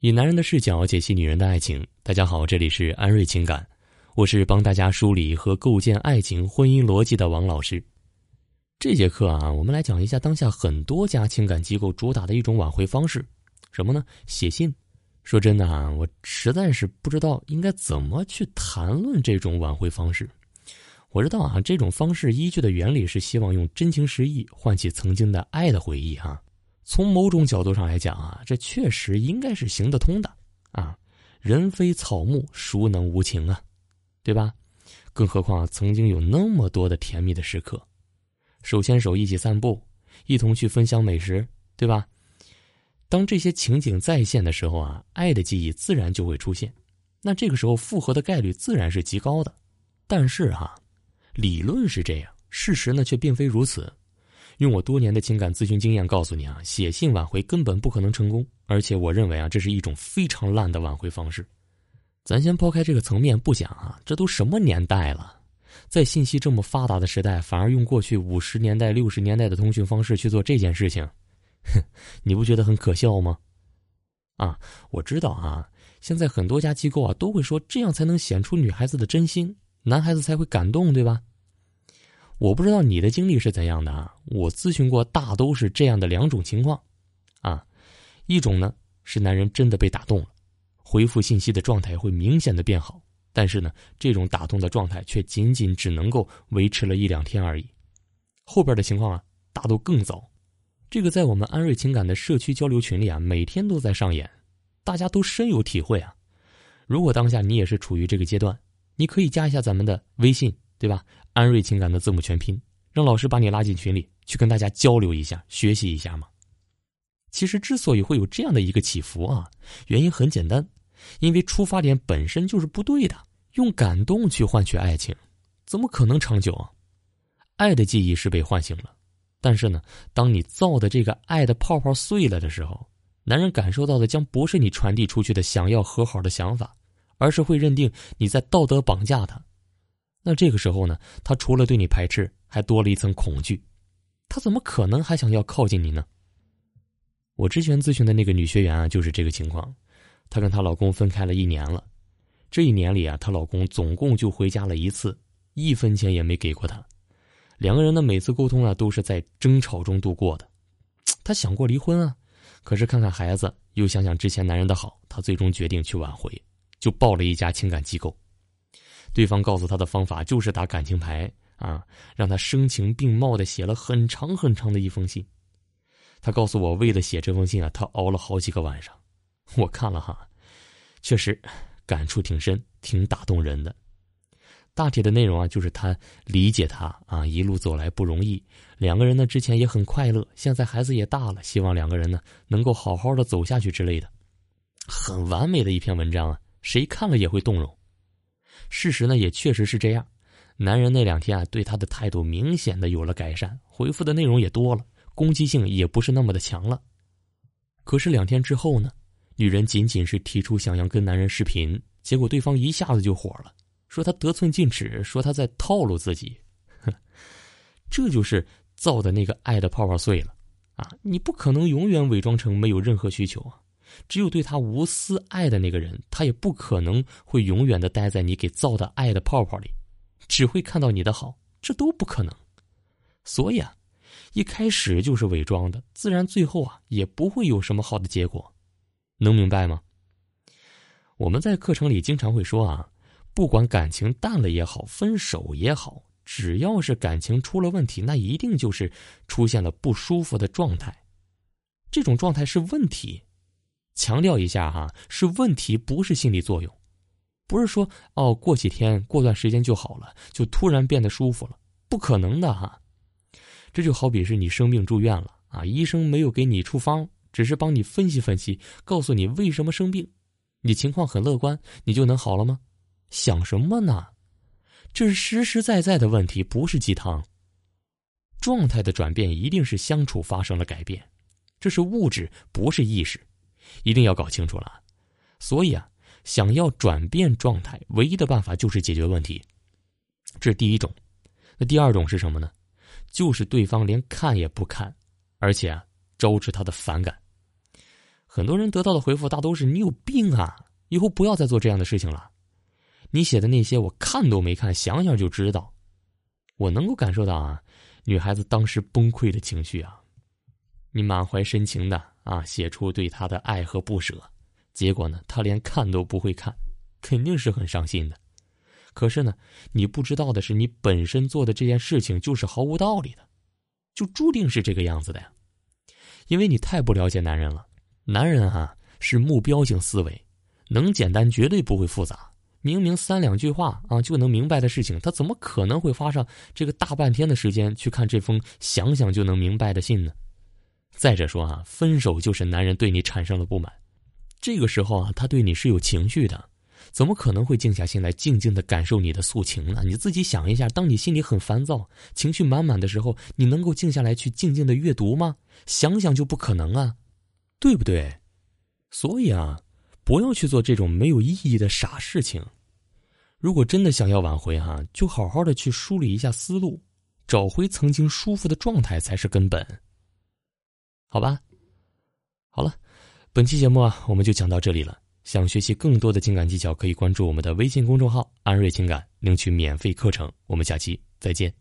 以男人的视角解析女人的爱情。大家好，这里是安瑞情感，我是帮大家梳理和构建爱情婚姻逻辑的王老师。这节课啊，我们来讲一下当下很多家情感机构主打的一种挽回方式，什么呢？写信。说真的啊，我实在是不知道应该怎么去谈论这种挽回方式。我知道啊，这种方式依据的原理是希望用真情实意唤起曾经的爱的回忆哈。从某种角度上来讲啊，这确实应该是行得通的啊。人非草木，孰能无情啊？对吧？更何况曾经有那么多的甜蜜的时刻，手牵手一起散步，一同去分享美食，对吧？当这些情景再现的时候啊，爱的记忆自然就会出现。那这个时候复合的概率自然是极高的。但是哈，理论是这样，事实呢却并非如此。用我多年的情感咨询经验告诉你啊，写信挽回根本不可能成功，而且我认为啊，这是一种非常烂的挽回方式。咱先抛开这个层面不讲啊，这都什么年代了，在信息这么发达的时代，反而用过去五十年代、六十年代的通讯方式去做这件事情，哼，你不觉得很可笑吗？啊，我知道啊，现在很多家机构啊都会说这样才能显出女孩子的真心，男孩子才会感动，对吧？我不知道你的经历是怎样的啊？我咨询过，大都是这样的两种情况，啊，一种呢是男人真的被打动了，回复信息的状态会明显的变好，但是呢，这种打动的状态却仅仅只能够维持了一两天而已，后边的情况啊大都更糟，这个在我们安瑞情感的社区交流群里啊，每天都在上演，大家都深有体会啊。如果当下你也是处于这个阶段，你可以加一下咱们的微信。对吧？安瑞情感的字母全拼，让老师把你拉进群里，去跟大家交流一下，学习一下嘛。其实之所以会有这样的一个起伏啊，原因很简单，因为出发点本身就是不对的。用感动去换取爱情，怎么可能长久啊？爱的记忆是被唤醒了，但是呢，当你造的这个爱的泡泡碎了的时候，男人感受到的将不是你传递出去的想要和好的想法，而是会认定你在道德绑架他。那这个时候呢，他除了对你排斥，还多了一层恐惧，他怎么可能还想要靠近你呢？我之前咨询的那个女学员啊，就是这个情况，她跟她老公分开了一年了，这一年里啊，她老公总共就回家了一次，一分钱也没给过她，两个人呢每次沟通啊都是在争吵中度过的，她想过离婚啊，可是看看孩子，又想想之前男人的好，她最终决定去挽回，就报了一家情感机构。对方告诉他的方法就是打感情牌啊，让他声情并茂的写了很长很长的一封信。他告诉我，为了写这封信啊，他熬了好几个晚上。我看了哈，确实感触挺深，挺打动人的。大体的内容啊，就是他理解他啊，一路走来不容易，两个人呢之前也很快乐，现在孩子也大了，希望两个人呢能够好好的走下去之类的，很完美的一篇文章啊，谁看了也会动容。事实呢也确实是这样，男人那两天啊对她的态度明显的有了改善，回复的内容也多了，攻击性也不是那么的强了。可是两天之后呢，女人仅仅是提出想要跟男人视频，结果对方一下子就火了，说他得寸进尺，说他在套路自己。这就是造的那个爱的泡泡碎了啊！你不可能永远伪装成没有任何需求啊。只有对他无私爱的那个人，他也不可能会永远的待在你给造的爱的泡泡里，只会看到你的好，这都不可能。所以啊，一开始就是伪装的，自然最后啊也不会有什么好的结果，能明白吗？我们在课程里经常会说啊，不管感情淡了也好，分手也好，只要是感情出了问题，那一定就是出现了不舒服的状态，这种状态是问题。强调一下哈，是问题，不是心理作用，不是说哦，过几天、过段时间就好了，就突然变得舒服了，不可能的哈。这就好比是你生病住院了啊，医生没有给你处方，只是帮你分析分析，告诉你为什么生病，你情况很乐观，你就能好了吗？想什么呢？这是实实在在的问题，不是鸡汤。状态的转变一定是相处发生了改变，这是物质，不是意识。一定要搞清楚了，所以啊，想要转变状态，唯一的办法就是解决问题，这是第一种。那第二种是什么呢？就是对方连看也不看，而且啊，招致他的反感。很多人得到的回复大都是：“你有病啊！以后不要再做这样的事情了。”你写的那些我看都没看，想想就知道。我能够感受到啊，女孩子当时崩溃的情绪啊。你满怀深情的啊，写出对他的爱和不舍，结果呢，他连看都不会看，肯定是很伤心的。可是呢，你不知道的是，你本身做的这件事情就是毫无道理的，就注定是这个样子的呀。因为你太不了解男人了，男人啊是目标性思维，能简单绝对不会复杂。明明三两句话啊就能明白的事情，他怎么可能会花上这个大半天的时间去看这封想想就能明白的信呢？再者说啊，分手就是男人对你产生了不满，这个时候啊，他对你是有情绪的，怎么可能会静下心来静静的感受你的诉情呢？你自己想一下，当你心里很烦躁、情绪满满的时候，你能够静下来去静静的阅读吗？想想就不可能啊，对不对？所以啊。不要去做这种没有意义的傻事情。如果真的想要挽回哈，就好好的去梳理一下思路，找回曾经舒服的状态才是根本。好吧，好了，本期节目啊，我们就讲到这里了。想学习更多的情感技巧，可以关注我们的微信公众号“安瑞情感”，领取免费课程。我们下期再见。